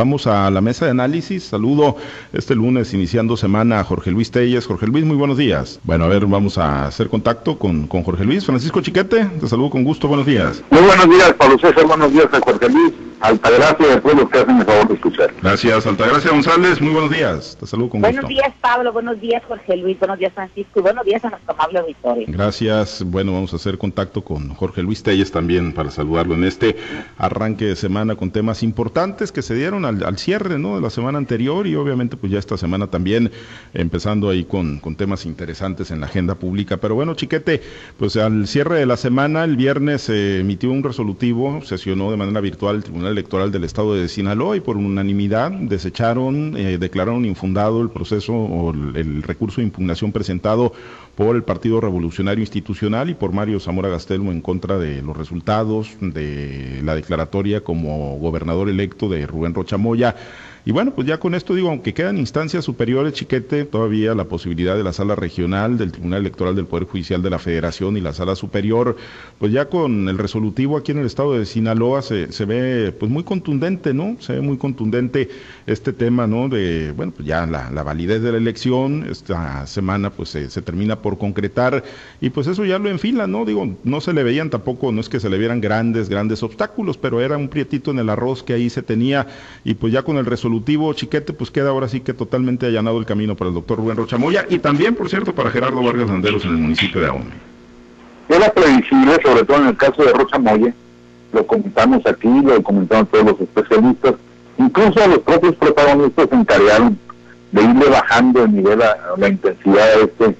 Vamos a la mesa de análisis. Saludo este lunes iniciando semana a Jorge Luis Telles. Jorge Luis, muy buenos días. Bueno, a ver, vamos a hacer contacto con, con Jorge Luis. Francisco Chiquete, te saludo con gusto. Buenos días. Muy buenos días, Pablo César. Buenos días Jorge Luis. Altagracia de pueblo que hacen el favor de escuchar. Gracias, Altagracia González. Muy buenos días. Te saludo con buenos gusto. Buenos días, Pablo. Buenos días, Jorge Luis. Buenos días, Francisco. Y buenos días a nuestro amable auditorio. Gracias. Bueno, vamos a hacer contacto con Jorge Luis Telles también para saludarlo en este arranque de semana con temas importantes que se dieron al, al cierre ¿no? de la semana anterior y obviamente pues ya esta semana también empezando ahí con, con temas interesantes en la agenda pública. Pero bueno, Chiquete, pues al cierre de la semana, el viernes se emitió un resolutivo, sesionó de manera virtual el Tribunal Electoral del Estado de Sinaloa y por unanimidad desecharon, eh, declararon infundado el proceso o el, el recurso de impugnación presentado por el Partido Revolucionario Institucional y por Mario Zamora Gastelmo en contra de los resultados de la declaratoria como gobernador electo de Rubén Rochamoya. Y bueno, pues ya con esto digo, aunque quedan instancias superiores, chiquete, todavía la posibilidad de la sala regional, del Tribunal Electoral del Poder Judicial de la Federación y la sala superior, pues ya con el resolutivo aquí en el estado de Sinaloa se, se ve pues muy contundente, ¿no? Se ve muy contundente este tema, ¿no? De, bueno, pues ya la, la validez de la elección, esta semana pues se, se, termina por concretar y pues eso ya lo enfila, ¿no? Digo, no se le veían tampoco, no es que se le vieran grandes, grandes obstáculos, pero era un prietito en el arroz que ahí se tenía y pues ya con el resolutivo Chiquete, pues queda ahora sí que totalmente allanado el camino para el doctor Rubén Rochamoya y también, por cierto, para Gerardo Vargas Landeros en el municipio de Ahome. Era previsible, sobre todo en el caso de Rochamoya, lo comentamos aquí, lo comentaron todos los especialistas, incluso los propios protagonistas se encargaron de irle bajando el nivel, a, la intensidad a este,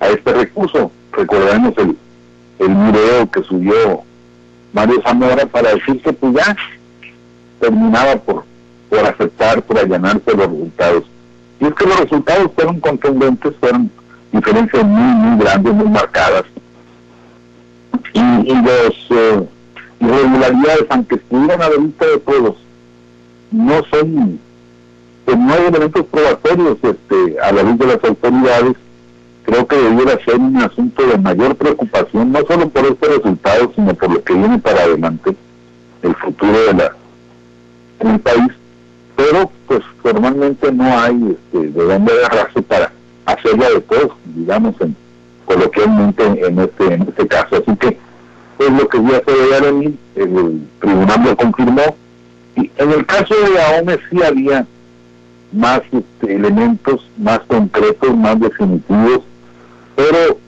a este recurso. Recordemos el, el video que subió Mario Zamora para decir que pues ya terminaba por por aceptar, por allanarse los resultados. Y es que los resultados fueron contundentes, fueron diferencias muy, muy grandes, muy marcadas. Y, y los eh, irregularidades, aunque estuvieran a la vista de todos, no son, pues no hay elementos probatorios este, a la luz de las autoridades. Creo que debiera ser un asunto de mayor preocupación, no solo por este resultado, sino por lo que viene para adelante, el futuro de la del país pero pues formalmente no hay este, de dónde agarrarse para hacerla de todos, digamos, en, coloquialmente en este, en este caso. Así que es lo que ya se debe venir, el tribunal lo confirmó, y en el caso de AOME sí había más este, elementos más concretos, más definitivos, pero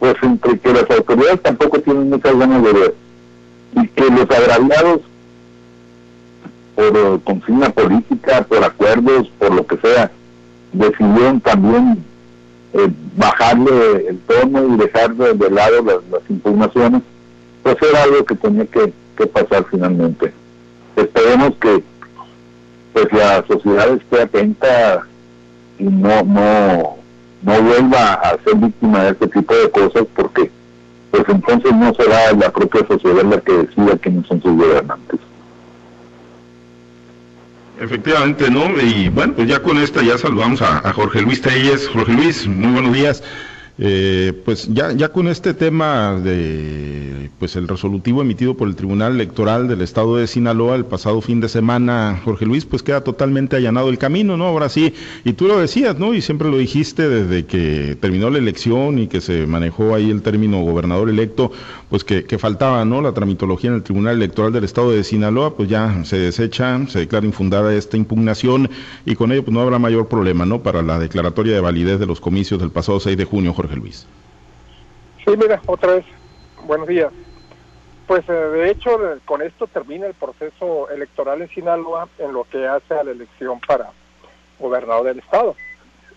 pues entre que las autoridades tampoco tienen muchas ganas de ver y que los agraviados por eh, consigna política, por acuerdos, por lo que sea, decidieron también eh, bajarle el tono y dejar de, lado las, impugnaciones, pues era algo que tenía que, pasar finalmente. Esperemos que pues la sociedad esté atenta y no no no vuelva a ser víctima de este tipo de cosas porque pues entonces no será la propia sociedad la que decida quiénes son sus gobernantes. Efectivamente, ¿no? Y bueno, pues ya con esta ya saludamos a, Jorge Luis Telles. Jorge Luis, muy buenos días. Eh, pues ya, ya con este tema de pues el resolutivo emitido por el Tribunal Electoral del Estado de Sinaloa el pasado fin de semana, Jorge Luis, pues queda totalmente allanado el camino, ¿no? Ahora sí, y tú lo decías, ¿no? Y siempre lo dijiste desde que terminó la elección y que se manejó ahí el término gobernador electo, pues que, que faltaba, ¿no? La tramitología en el Tribunal Electoral del Estado de Sinaloa, pues ya se desecha, se declara infundada esta impugnación y con ello pues no habrá mayor problema, ¿no? Para la declaratoria de validez de los comicios del pasado 6 de junio, Jorge. Luis. Sí, mira, otra vez, buenos días. Pues eh, de hecho con esto termina el proceso electoral en Sinaloa en lo que hace a la elección para gobernador del estado.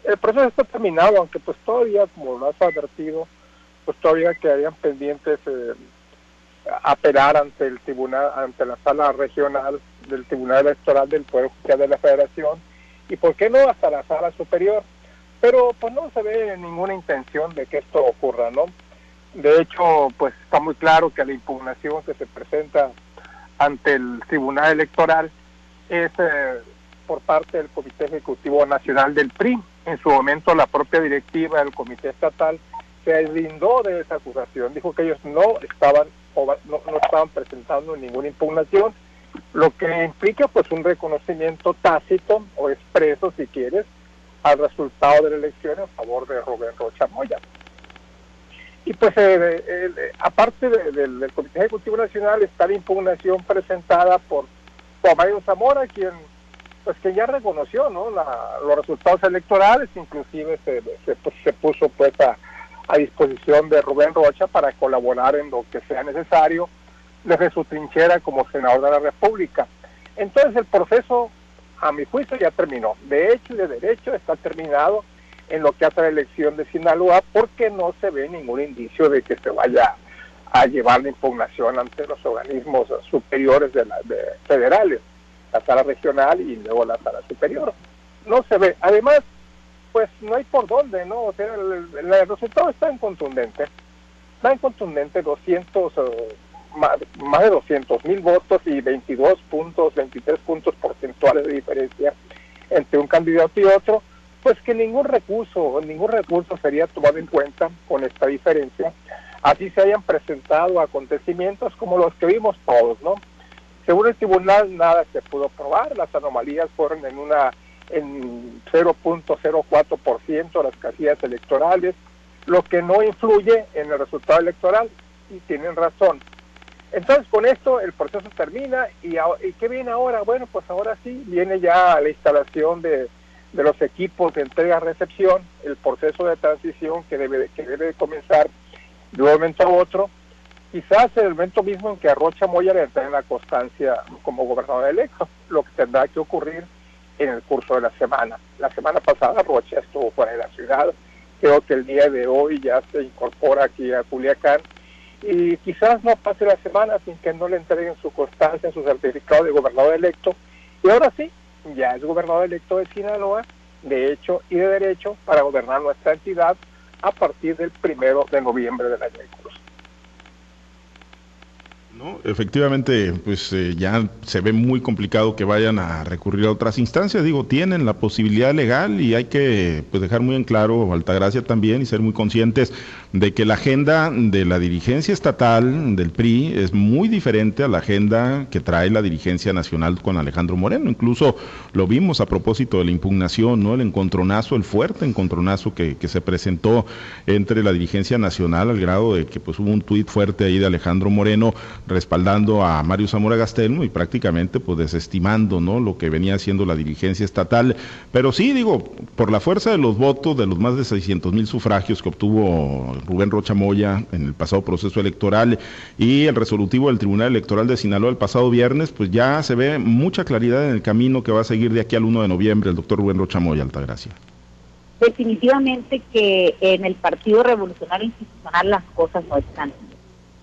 El proceso está terminado, aunque pues todavía, como lo has advertido, pues todavía quedarían pendientes eh, apelar ante el tribunal, ante la sala regional del Tribunal Electoral del Poder Judicial de la Federación y por qué no hasta la sala superior pero pues no se ve ninguna intención de que esto ocurra, ¿no? De hecho, pues está muy claro que la impugnación que se presenta ante el Tribunal Electoral es eh, por parte del Comité Ejecutivo Nacional del PRI. En su momento la propia directiva del Comité Estatal se deslindó de esa acusación, dijo que ellos no estaban no, no estaban presentando ninguna impugnación lo que implica pues un reconocimiento tácito o expreso, si quieres, al resultado de la elección en favor de Rubén Rocha Moya. Y pues eh, aparte del Comité Ejecutivo Nacional está la impugnación presentada por, por Mario Zamora, quien pues que ya reconoció ¿no? los resultados electorales, inclusive se, se, pues, se puso pues a, a, disposición de Rubén Rocha para colaborar en lo que sea necesario desde su trinchera como senador de la República. Entonces el proceso, a mi juicio, ya terminó. De hecho y de derecho está terminado en lo que hace la elección de Sinaloa porque no se ve ningún indicio de que se vaya a llevar la impugnación ante los organismos superiores de, la, de federales la sala regional y luego la sala superior. No se ve. Además, pues no hay por dónde, ¿no? O sea, el, resultado está en contundente. En contundente 200, eh, más, más, de 200 mil votos y 22 puntos, 23 puntos porcentuales de diferencia entre un candidato y otro, pues que ningún recurso, ningún recurso sería tomado en cuenta con esta diferencia. Así se hayan presentado acontecimientos como los que vimos todos, ¿no? Según el tribunal, nada se pudo probar, las anomalías fueron en una en 0.04% las casillas electorales, lo que no influye en el resultado electoral, y tienen razón. Entonces, con esto el proceso termina, y, y ¿qué viene ahora? Bueno, pues ahora sí, viene ya la instalación de, los equipos de entrega-recepción, el proceso de transición que debe, que debe comenzar de un momento a otro, quizás el momento mismo en que Rocha Moya le en la constancia como gobernador electo, lo que tendrá que ocurrir en el curso de la semana. La semana pasada Rocha estuvo fuera de la ciudad, creo que el día de hoy ya se incorpora aquí a Culiacán y quizás no pase la semana sin que no le entreguen su constancia, su certificado de gobernador electo y ahora sí, ya es gobernador electo de Sinaloa, de hecho y de derecho, para gobernar nuestra entidad a partir del primero de noviembre del año. No, efectivamente, pues eh, ya se ve muy complicado que vayan a recurrir a otras instancias. Digo, tienen la posibilidad legal y hay que pues, dejar muy en claro, Altagracia también, y ser muy conscientes de que la agenda de la dirigencia estatal del PRI es muy diferente a la agenda que trae la dirigencia nacional con Alejandro Moreno. Incluso lo vimos a propósito de la impugnación, ¿no? El encontronazo, el fuerte encontronazo que, que se presentó entre la dirigencia nacional al grado de que pues hubo un tuit fuerte ahí de Alejandro Moreno respaldando a Mario Zamora Gastelmo y prácticamente pues desestimando ¿no? lo que venía haciendo la dirigencia estatal. Pero sí, digo, por la fuerza de los votos de los más de 600 mil sufragios que obtuvo Rubén Rocha Moya en el pasado proceso electoral y el resolutivo del Tribunal Electoral de Sinaloa el pasado viernes, pues ya se ve mucha claridad en el camino que va a seguir de aquí al 1 de noviembre el doctor Rubén Rocha Moya, Altagracia. Definitivamente que en el Partido Revolucionario Institucional las cosas no están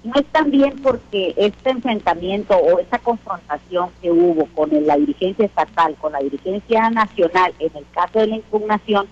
no es también porque este enfrentamiento o esta confrontación que hubo con la dirigencia estatal, con la dirigencia nacional, en el caso de la impugnación,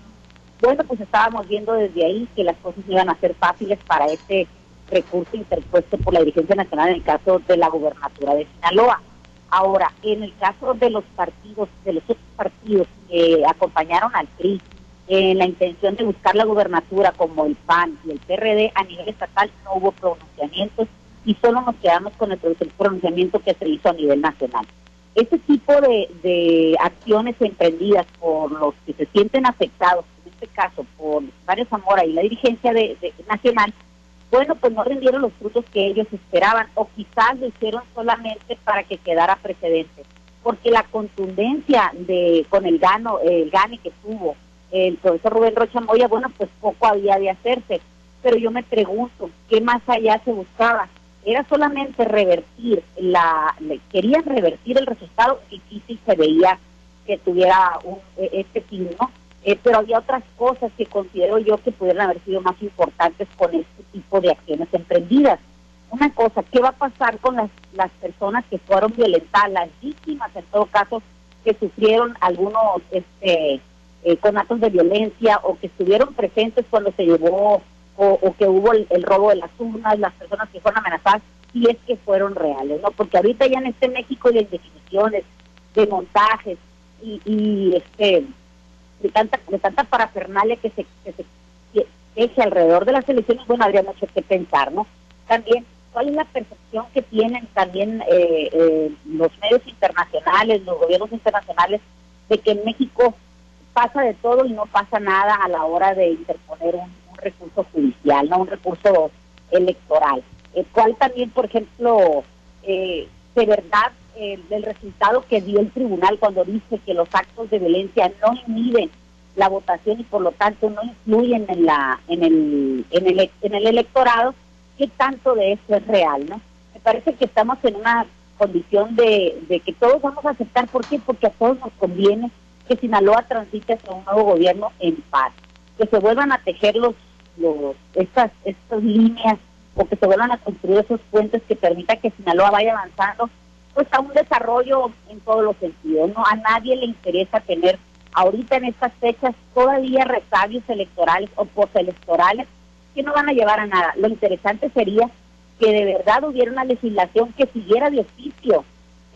bueno, pues estábamos viendo desde ahí que las cosas iban a ser fáciles para este recurso interpuesto por la dirigencia nacional en el caso de la gubernatura de Sinaloa. Ahora, en el caso de los partidos, de los otros partidos que acompañaron al PRI, en la intención de buscar la gubernatura como el PAN y el PRD a nivel estatal no hubo pronunciamientos y solo nos quedamos con el pronunciamiento que se hizo a nivel nacional. Este tipo de, acciones emprendidas por los que se sienten afectados, en este caso por Mario Zamora y la dirigencia de, nacional, bueno, pues no rindieron los frutos que ellos esperaban o quizás lo hicieron solamente para que quedara precedente, porque la contundencia de con el gano, el gane que tuvo el profesor Rubén Rocha Moya, bueno, pues poco había de hacerse. Pero yo me pregunto, ¿qué más allá se buscaba? Era solamente revertir la, querían revertir el resultado y sí, sí se veía que tuviera un, e, este fin, ¿no? Eh, pero había otras cosas que considero yo que pudieran haber sido más importantes con este tipo de acciones emprendidas. Una cosa, ¿qué va a pasar con las, las personas que fueron violentadas, las víctimas en todo caso, que sufrieron algunos este, eh, con actos de violencia o que estuvieron presentes cuando se llevó o, que hubo el, robo de las urnas, las personas que fueron amenazadas, si es que fueron reales, ¿no? Porque ahorita ya en este México hay definiciones, de montajes y, este de tanta, de tanta parafernalia que se, que se alrededor de las elecciones, bueno, habría mucho que pensar, ¿no? También cuál es la percepción que tienen también eh, eh, los medios internacionales, los gobiernos internacionales, de que en México pasa de todo y no pasa nada a la hora de interponer un, recurso judicial, no un recurso electoral. El cual también, por ejemplo, de verdad el resultado que dio el tribunal cuando dice que los actos de violencia no inhiben la votación y por lo tanto no influyen en la en el en el, en el electorado qué tanto de eso es real no me parece que estamos en una condición de, de que todos vamos a aceptar. Por qué porque a todos nos conviene que Sinaloa transite hacia un nuevo gobierno en paz que se vuelvan a tejer los los estas estas líneas o que se vuelvan a construir esos puentes que permita que Sinaloa vaya avanzando pues a un desarrollo en todos los sentidos no a nadie le interesa tener ahorita en estas fechas todavía resabios electorales o postelectorales que no van a llevar a nada. Lo interesante sería que de verdad hubiera una legislación que siguiera de oficio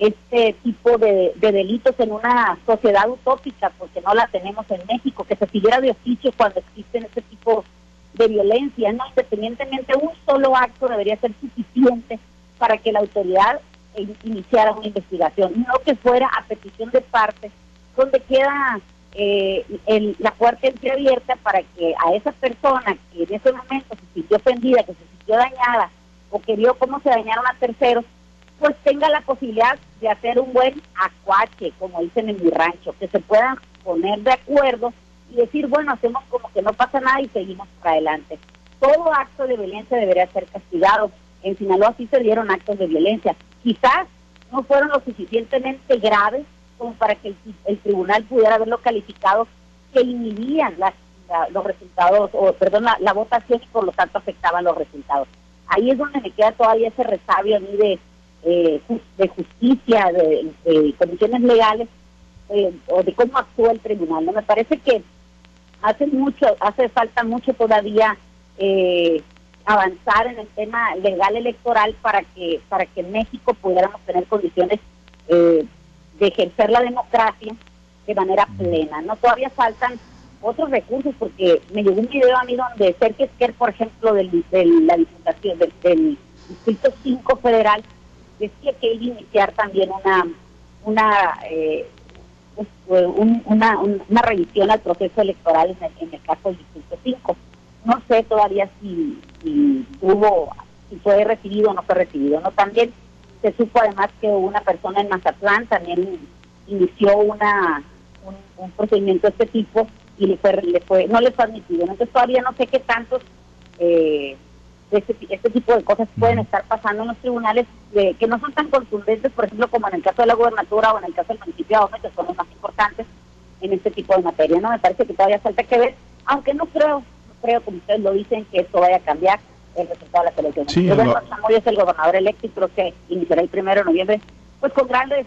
este tipo de, delitos en una sociedad utópica, porque no la tenemos en México, que se siguiera de oficio cuando existen este tipo de violencia, no independientemente un solo acto debería ser suficiente para que la autoridad iniciara una investigación, no que fuera a petición de parte donde queda eh, el, la puerta entreabierta para que a esa persona que en ese momento se sintió ofendida, que se sintió dañada o que vio cómo se dañaron a terceros, pues tenga la posibilidad de hacer un buen acuache, como dicen en mi rancho, que se puedan poner de acuerdo y decir, bueno, hacemos como que no pasa nada y seguimos para adelante. Todo acto de violencia debería ser castigado. En Sinaloa sí se dieron actos de violencia. Quizás no fueron lo suficientemente graves como para que el, tribunal pudiera haberlo calificado que inhibían las, los resultados, o perdón, la, votación y por lo tanto afectaban los resultados. Ahí es donde me queda todavía ese resabio a mí de, eh, de justicia, de, condiciones legales eh, o de cómo actúa el tribunal. No me parece que hace mucho, hace falta mucho todavía eh, avanzar en el tema legal electoral para que para que en México pudiéramos tener condiciones eh, de ejercer la democracia de manera plena. No todavía faltan otros recursos porque me llegó un video a mí donde Sergio Esquer, por ejemplo, del, de la diputación del, distrito 5 federal, decía que iba a iniciar también una una eh, una, revisión al proceso electoral en el, en el caso del distrito 5. No sé todavía si, si hubo, si fue recibido o no fue recibido. No también se supo además que una persona en Mazatlán también inició una un, procedimiento de este tipo y le fue, le fue no le fue admitido. Entonces todavía no sé qué tantos eh, este, este tipo de cosas pueden estar pasando en los tribunales que no son tan contundentes, por ejemplo, como en el caso de la gubernatura o en el caso del municipio de que son los más importantes en este tipo de materia. No me parece que todavía falta que ver, aunque no creo, no creo como ustedes lo dicen, que esto vaya a cambiar el resultado de las elecciones. Sí, es el gobernador electo y creo que iniciará el primero de noviembre, pues con grandes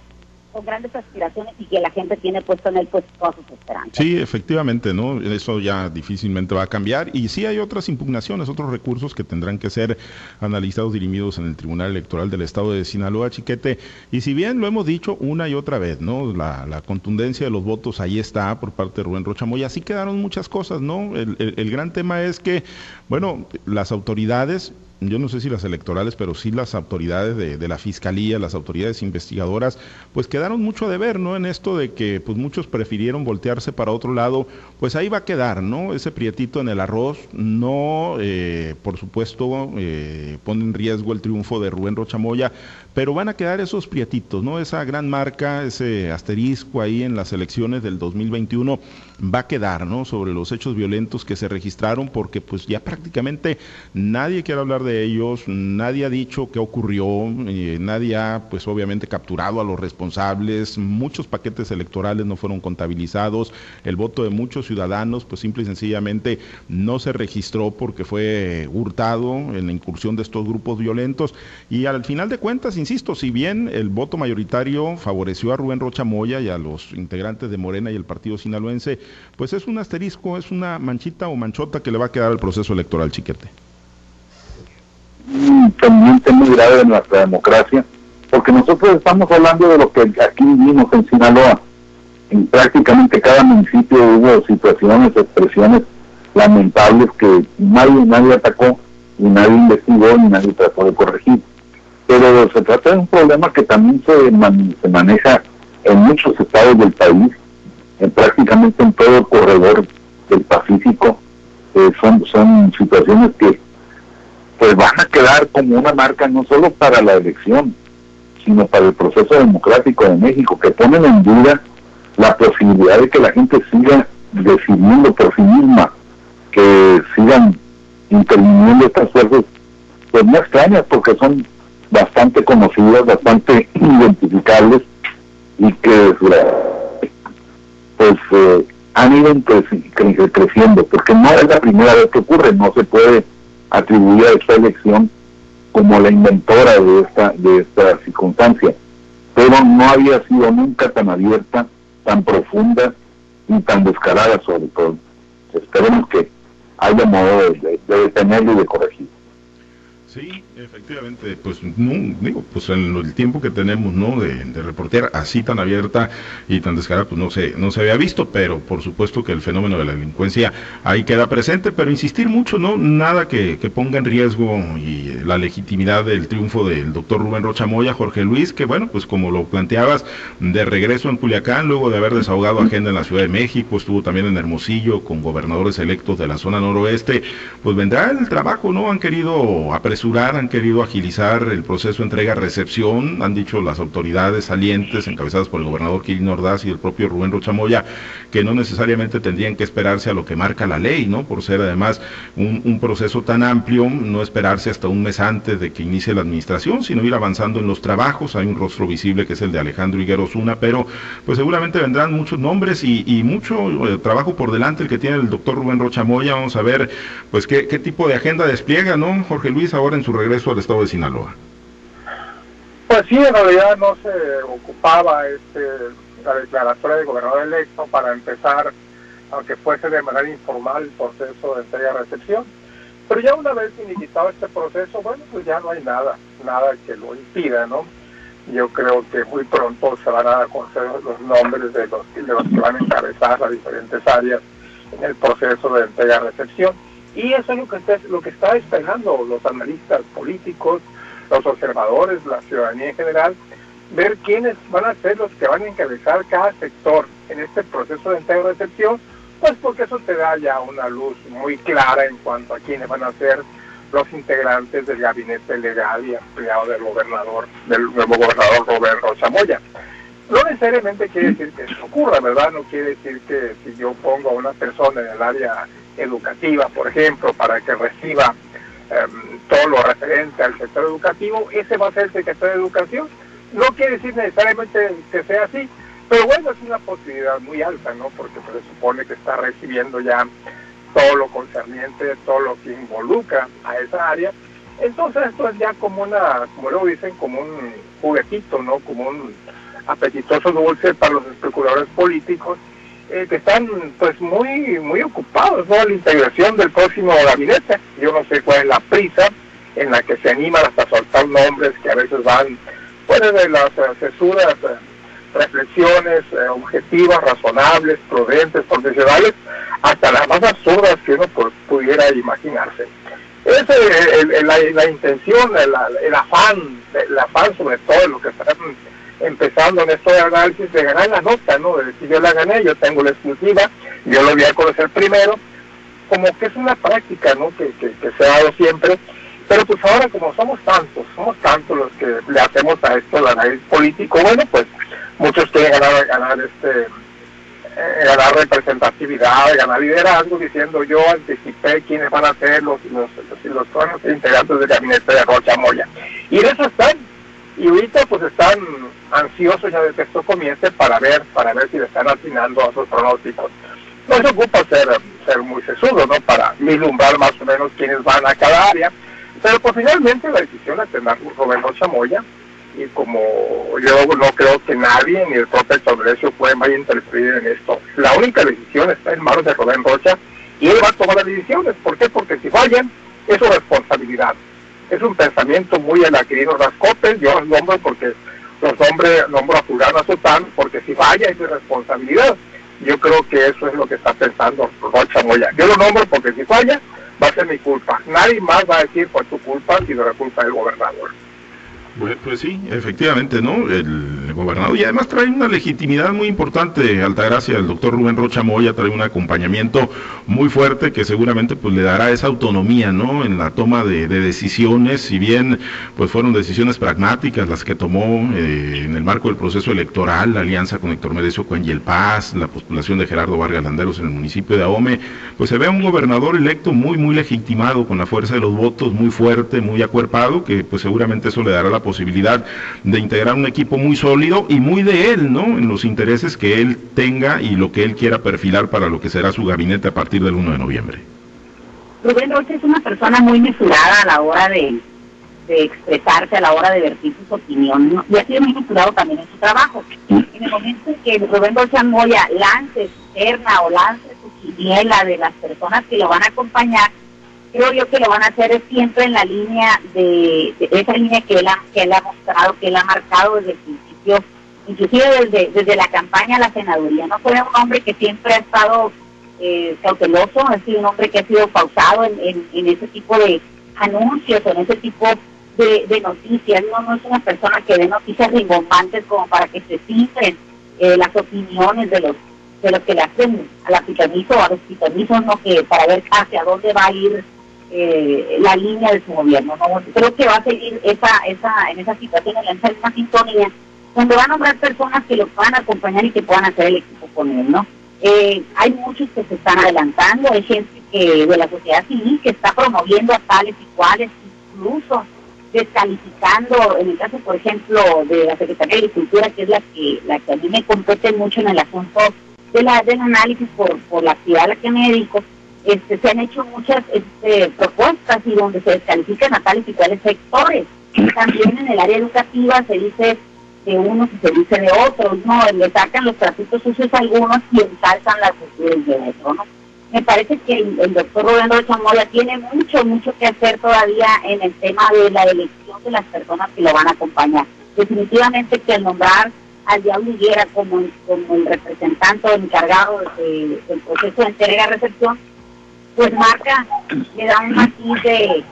con grandes aspiraciones y que la gente tiene puesto en él pues todas sus esperanzas. Sí, efectivamente, ¿no? Eso ya difícilmente va a cambiar y sí hay otras impugnaciones, otros recursos que tendrán que ser analizados, dirimidos en el Tribunal Electoral del Estado de Sinaloa, Chiquete. Y si bien lo hemos dicho una y otra vez, ¿no? La, contundencia de los votos ahí está por parte de Rubén Rochamoya, así quedaron muchas cosas, ¿no? El gran tema es que, bueno, las autoridades yo no sé si las electorales, pero sí las autoridades de, la fiscalía, las autoridades investigadoras, pues quedaron mucho de ver, ¿no? En esto de que pues muchos prefirieron voltearse para otro lado, pues ahí va a quedar, ¿no? Ese prietito en el arroz, no, eh, por supuesto, eh, pone en riesgo el triunfo de Rubén Rochamoya, pero van a quedar esos prietitos, ¿no? Esa gran marca, ese asterisco ahí en las elecciones del 2021 va a quedar, ¿no? Sobre los hechos violentos que se registraron, porque pues ya prácticamente nadie quiere hablar de ellos, nadie ha dicho qué ocurrió, nadie ha pues obviamente capturado a los responsables, muchos paquetes electorales no fueron contabilizados, el voto de muchos ciudadanos pues simple y sencillamente no se registró porque fue hurtado en la incursión de estos grupos violentos y al final de cuentas, insisto, si bien el voto mayoritario favoreció a Rubén Rocha Moya y a los integrantes de Morena y el partido sinaloense, pues es un asterisco, es una manchita o manchota que le va a quedar al proceso electoral, chiquete. Un pendiente muy grave de nuestra democracia, porque nosotros estamos hablando de lo que aquí vimos en Sinaloa. En prácticamente cada municipio hubo situaciones, expresiones lamentables que nadie, nadie atacó y nadie investigó ni nadie trató de corregir. Pero se trata de un problema que también se, se maneja en muchos estados del país, en prácticamente en todo el corredor del Pacífico. Eh, son, son situaciones que pues van a quedar como una marca no solo para la elección, sino para el proceso democrático de México, que ponen en duda la posibilidad de que la gente siga decidiendo por sí misma, que sigan interviniendo estas fuerzas, pues no extrañas, porque son bastante conocidas, bastante identificables y que pues eh, han ido creciendo, porque no es la primera vez que ocurre, no se puede atribuir a esta elección como la inventora de esta, de esta circunstancia, pero no había sido nunca tan abierta, tan profunda y tan descarada sobre todo. Esperemos que haya modo de, de detenerlo y de corregir. Sí, efectivamente, pues no, digo, pues en el tiempo que tenemos, ¿no? De, reportear así tan abierta y tan descarada, pues no se, no se había visto, pero por supuesto que el fenómeno de la delincuencia ahí queda presente, pero insistir mucho, ¿no? Nada que, que ponga en riesgo y la legitimidad del triunfo del doctor Rubén Rocha Moya, Jorge Luis, que bueno, pues como lo planteabas, de regreso en Culiacán, luego de haber desahogado agenda en la Ciudad de México, estuvo también en Hermosillo con gobernadores electos de la zona noroeste, pues vendrá el trabajo, ¿no? Han querido apresurar han querido agilizar el proceso entrega-recepción, han dicho las autoridades salientes encabezadas por el gobernador Quirino Ordaz y el propio Rubén Rochamoya, que no necesariamente tendrían que esperarse a lo que marca la ley, ¿no? Por ser además un, proceso tan amplio, no esperarse hasta un mes antes de que inicie la administración, sino ir avanzando en los trabajos. Hay un rostro visible que es el de Alejandro Higuero Zuna, pero pues seguramente vendrán muchos nombres y, mucho eh, trabajo por delante el que tiene el doctor Rubén Rochamoya. Vamos a ver pues qué tipo de agenda despliega, ¿no? Jorge Luis, ahora en su regreso al estado de Sinaloa? Pues sí, en realidad no se ocupaba este, la declaratoria del gobernador electo para empezar, aunque fuese de manera informal, el proceso de entrega-recepción. Pero ya una vez iniciado este proceso, bueno, pues ya no hay nada, nada que lo impida, ¿no? Yo creo que muy pronto se van a conocer los nombres de los, de los que van a encabezar las diferentes áreas en el proceso de entrega-recepción y eso es lo que está, lo que está esperando los analistas políticos, los observadores, la ciudadanía en general, ver quiénes van a ser los que van a encabezar cada sector en este proceso de entrega recepción, pues porque eso te da ya una luz muy clara en cuanto a quiénes van a ser los integrantes del gabinete legal y ampliado del gobernador, del nuevo gobernador Roberto Chamoya. No necesariamente quiere decir que eso ocurra, ¿verdad? No quiere decir que si yo pongo a una persona en el área educativa, por ejemplo, para que reciba em, todo lo referente al sector educativo, ese va a ser el secretario de Educación. No quiere decir necesariamente que sea así, pero bueno, es una posibilidad muy alta, ¿no? Porque se supone que está recibiendo ya todo lo concerniente, todo lo que involucra a esa área. Entonces esto es ya como una, como lo dicen, como un juguetito, ¿no? Como un apetitoso dulce para los especuladores políticos eh, que están pues muy muy ocupados ¿no? la integración del próximo gabinete. Yo no sé cuál es la prisa en la que se animan hasta soltar nombres que a veces van fuera de las eh, reflexiones eh, objetivas, razonables, prudentes, profesionales, hasta las más absurdas que uno pudiera imaginarse. Es la, la, intención, el, el afán, el afán sobre todo lo que están empezando en esto de análisis de ganar la nota, ¿no? De decir yo la gané, yo tengo la exclusiva, yo lo voy a conocer primero, como que es una práctica, ¿no? Que, que, se ha dado siempre, pero pues ahora como somos tantos, somos tantos los que le hacemos a esto el análisis político, bueno, pues muchos quieren ganar, ganar este eh, ganar representatividad, ganar liderazgo, diciendo yo anticipé quiénes van a ser los, los, los, los integrantes del gabinete de Rocha Moya. Y de eso están, y ahorita pues están ansiosos ya de que esto comience para ver, para ver si le están atinando a sus pronósticos. No se ocupa ser, ser muy sesudo, ¿no? Para vislumbrar más o menos quiénes van a cada área, pero pues finalmente la decisión la tendrá Roberto Chamoya, y como yo no creo que nadie, ni el propio Congreso puede más interferir en esto. La única decisión está en manos de Rubén Rocha y él va a tomar las decisiones. ¿Por qué? Porque si fallan, es su responsabilidad es un pensamiento muy el querido Rascopes, yo los nombro porque los nombres, nombro a Fulano a porque si falla es mi responsabilidad. Yo creo que eso es lo que está pensando Rocha Moya. Yo lo nombro porque si falla, va a ser mi culpa. Nadie más va a decir por tu culpa, sino la culpa del gobernador. Pues, sí, efectivamente, ¿no? El gobernador y además trae una legitimidad muy importante, Altagracia, el doctor Rubén Rocha Moya trae un acompañamiento muy fuerte que seguramente pues le dará esa autonomía, ¿no? En la toma de, decisiones, si bien pues fueron decisiones pragmáticas las que tomó eh, en el marco del proceso electoral, la alianza con Héctor Medecio con el Paz, la postulación de Gerardo Vargas Landeros en el municipio de Ahome, pues se ve un gobernador electo muy, muy legitimado, con la fuerza de los votos, muy fuerte, muy acuerpado, que pues seguramente eso le dará la posibilidad de integrar un equipo muy sólido y muy de él, ¿no? En los intereses que él tenga y lo que él quiera perfilar para lo que será su gabinete a partir del 1 de noviembre. Rubén Rocha es una persona muy mesurada a la hora de, expresarse, a la hora de vertir sus opiniones, y ha sido muy mesurado también en su trabajo. En el momento en que Rubén Rocha Moya lance su o lance su quiniela de las personas que lo van a acompañar, creo yo que lo van a hacer siempre en la línea de, esa línea que él, ha, que él ha mostrado, que él ha marcado desde el principio, inclusive desde, desde la campaña a la senaduría. No fue un hombre que siempre ha estado eh, cauteloso, ha sido un hombre que ha sido pausado en, en, ese tipo de anuncios, en ese tipo de, noticias. No, no es una persona que dé noticias rimbombantes como para que se cifren eh, las opiniones de los de los que le hacen a la o a los pitonisos, ¿no? que para ver hacia dónde va a ir eh, la línea de su gobierno. ¿no? Creo que va a seguir esa, esa, en esa situación, en esa misma sintonía, donde va a nombrar personas que lo puedan acompañar y que puedan hacer el equipo con él. ¿no? Eh, hay muchos que se están adelantando, hay gente que de la sociedad civil que está promoviendo a tales y cuales, incluso descalificando, en el caso, por ejemplo, de la Secretaría de Agricultura, que es la que, la que a mí me compete mucho en el asunto de la, del análisis por, por la actividad a la que me dedico, este, se han hecho muchas este, propuestas y donde se descalifican a tales y cuales sectores. También en el área educativa se dice de unos y se dice de otros, ¿no? Le sacan los trapitos sucios a algunos y ensalzan las virtudes de otros, ¿no? Me parece que el, doctor Roberto Chamoya tiene mucho, mucho que hacer todavía en el tema de la elección de las personas que lo van a acompañar. Definitivamente que al nombrar al Diablo Higuera como, como el representante o encargado del proceso de entrega-recepción, pues marca, le da un matiz de,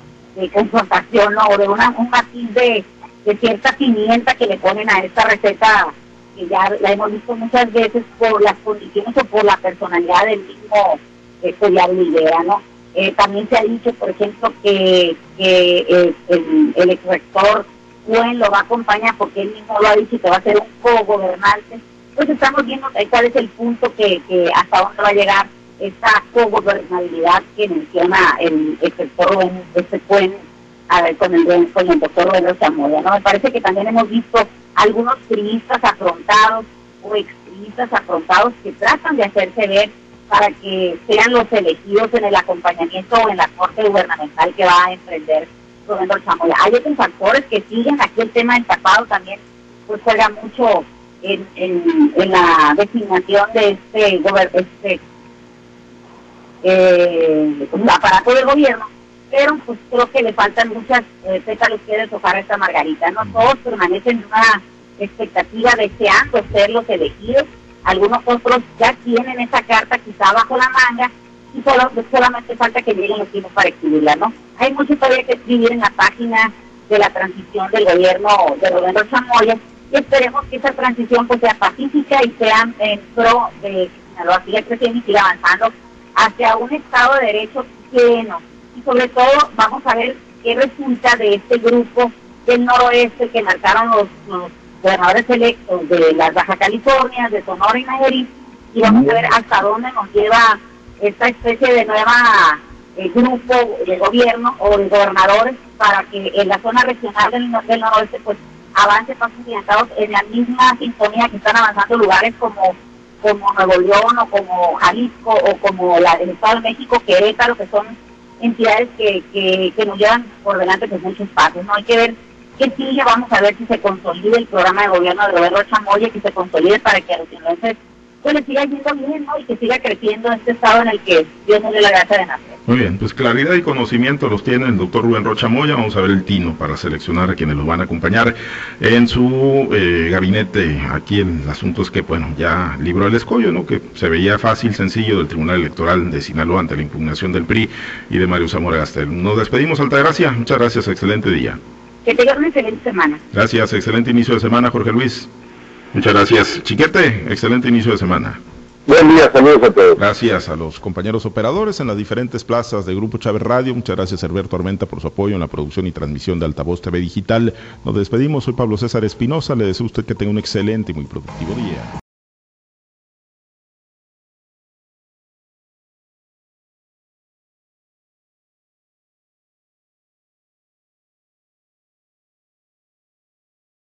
confrontación o de una, un matiz de, cierta pimienta que le ponen a esta receta que ya la hemos visto muchas veces por las condiciones o por la personalidad del mismo este, Idea, ¿no? Eh, también se ha dicho, por ejemplo, que, que el, el ex rector Juan lo va a acompañar porque él mismo lo ha dicho que va a ser un co-gobernante. Pues estamos viendo cuál es el punto que, que hasta dónde va a llegar esa cogobernabilidad que menciona el, el sector este puente a ver, con el, con el doctor Rubén Zamora, ¿no? Me parece que también hemos visto algunos priistas afrontados o expriistas afrontados que tratan de hacerse ver para que sean los elegidos en el acompañamiento o en la corte gubernamental que va a emprender Rubén Zamora. Hay otros factores que siguen, aquí el tema del tapado también pues juega mucho en, en, en la designación de este, este eh, un aparato del gobierno, pero pues creo que le faltan muchas eh, pétalos que deshojar a esta margarita. No todos permanecen en una expectativa deseando ser los elegidos. Algunos otros ya tienen esa carta quizá bajo la manga y solo, solamente falta que lleguen los tiempos para escribirla, ¿no? Hay mucho todavía que escribir en la página de la transición del gobierno de Roberto Chamoya y esperemos que esa transición pues sea pacífica y sea en pro de Sinaloa siga creciendo y siga avanzando hacia un Estado de Derecho pleno. Y sobre todo vamos a ver qué resulta de este grupo del noroeste que marcaron los, gobernadores electos de las Baja California, de Sonora y Nayarit, y vamos a ver hasta dónde nos lleva esta especie de nueva eh, grupo de gobierno o de gobernadores para que en la zona regional del, del noroeste pues avance pasos agigantados en la misma sintonía que están avanzando lugares como como Nuevo León o como Jalisco o como la, el Estado de México, Querétaro, que son entidades que, que, nos llevan por delante con muchos pasos. No hay que ver qué sigue, vamos a ver si se consolida el programa de gobierno de Roberto Chamoya, que se consolide para que a los pues le siga yendo bien, ¿no? Y que siga creciendo este estado en el que Dios nos la gracia de nacer. Muy bien, pues claridad y conocimiento los tiene el doctor Rubén Rocha Moya. Vamos a ver el tino para seleccionar a quienes los van a acompañar en su eh, gabinete. Aquí el asunto es que, bueno, ya libró el escollo, ¿no? Que se veía fácil, sencillo del Tribunal Electoral de Sinaloa ante la impugnación del PRI y de Mario Zamora Gastel. Nos despedimos, Altagracia. Muchas gracias, excelente día. Que tengan una excelente semana. Gracias, excelente inicio de semana, Jorge Luis. Muchas gracias. Chiquete, excelente inicio de semana. Buen día, saludos a todos. Gracias a los compañeros operadores en las diferentes plazas de Grupo Chávez Radio. Muchas gracias, Herberto Armenta, por su apoyo en la producción y transmisión de Altavoz TV Digital. Nos despedimos. Soy Pablo César Espinosa. Le deseo a usted que tenga un excelente y muy productivo día.